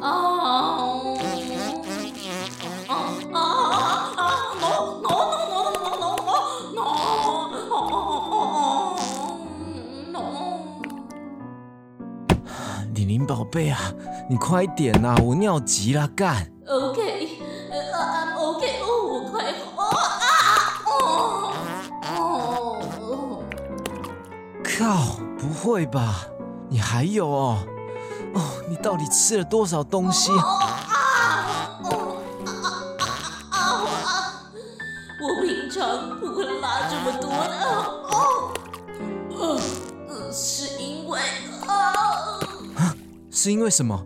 啊啊啊啊！no no no no no no no no！玲宝贝啊，你快点呐，我尿急了，干！OK，呃，I'm OK，哦，我快好啊，哦哦靠，不会吧？你还有哦？哦，你到底吃了多少东西？哦啊哦啊啊啊！我平常不会拉这么多的，哦，呃，呃是因为啊是因为什么？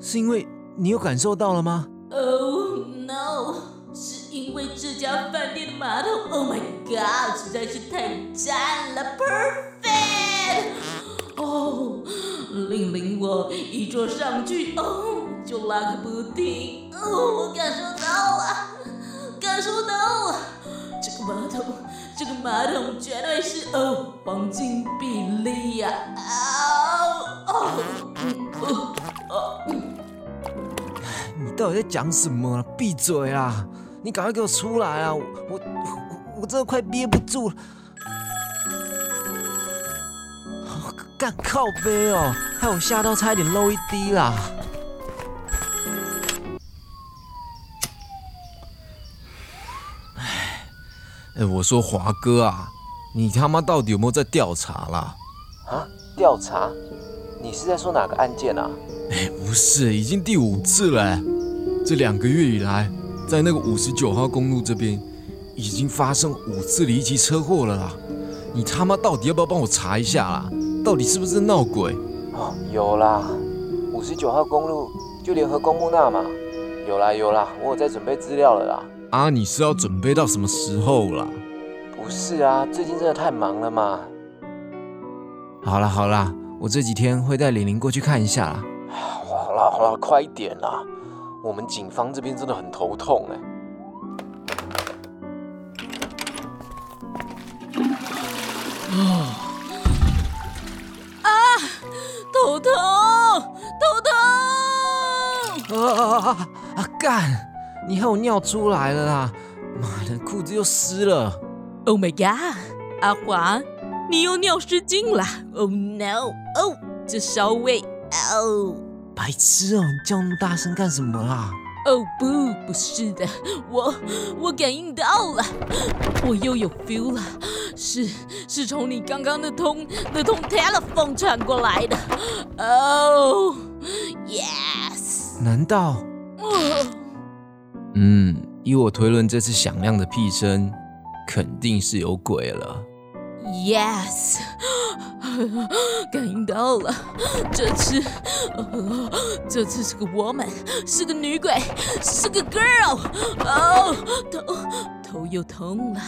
是因为你有感受到了吗？，Oh no，是因为这家饭店的马桶，Oh my God，实在是太赞了，Perfect！令令我一坐上去，哦，就拉个不停，哦，我感受到了，感受到了，这个马桶，这个马桶绝对是哦黄金比例呀、啊，哦，哦哦，你到底在讲什么？闭嘴啊！你赶快给我出来啊！我我我我真的快憋不住了。干靠背哦，害我吓到差一点漏一滴啦！哎，哎，我说华哥啊，你他妈到底有没有在调查啦？啊？调查？你是在说哪个案件啊？哎，不是，已经第五次了欸。这两个月以来，在那个五十九号公路这边，已经发生五次离奇车祸了啦！你他妈到底要不要帮我查一下啦？到底是不是闹鬼？哦，有啦，五十九号公路就联合公墓那嘛，有啦有啦，我有在准备资料了啦。啊，你是要准备到什么时候啦？不是啊，最近真的太忙了嘛。好啦好啦，我这几天会带玲玲过去看一下啦。好啦好啦，快一点啦！我们警方这边真的很头痛哎。头啊啊啊啊！干！你害我尿出来了啦！妈的，裤子又湿了。Oh my god！阿华，你又尿失禁了。Oh no！哦，这稍微哦。白痴哦、你叫那么大声干什么啦？哦不，不是的，我我感应到了，我又有 feel 了，是是从你刚刚那通那通 telephone 传过来的。哦、难道？哦嗯，依我推论，这次响亮的屁声肯定是有鬼了。Yes，感应到了，这次，呃，这次是个 woman，是个女鬼，是个 girl。哦，头头又痛了，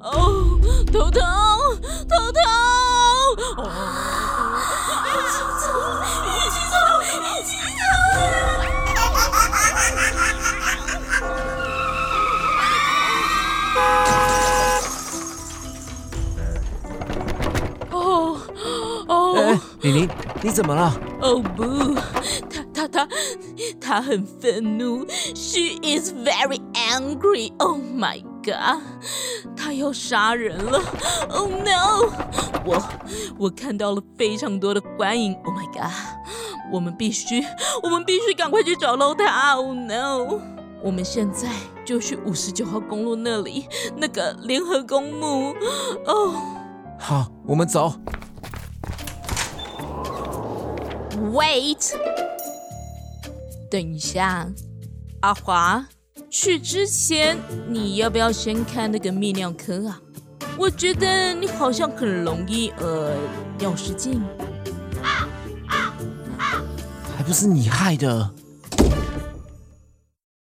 哦，头痛，头痛。哦。哎、玲玲，你怎么了？哦不，他他他他很愤怒，She is very angry. Oh my god，他要杀人了。Oh no，我我看到了非常多的观影。Oh my god，我们必须我们必须赶快去找到他。Oh no，我们现在就去五十九号公路那里那个联合公墓。哦、好，我们走。Wait，等一下，阿华，去之前你要不要先看那个泌尿科啊？我觉得你好像很容易呃尿失禁。还不是你害的。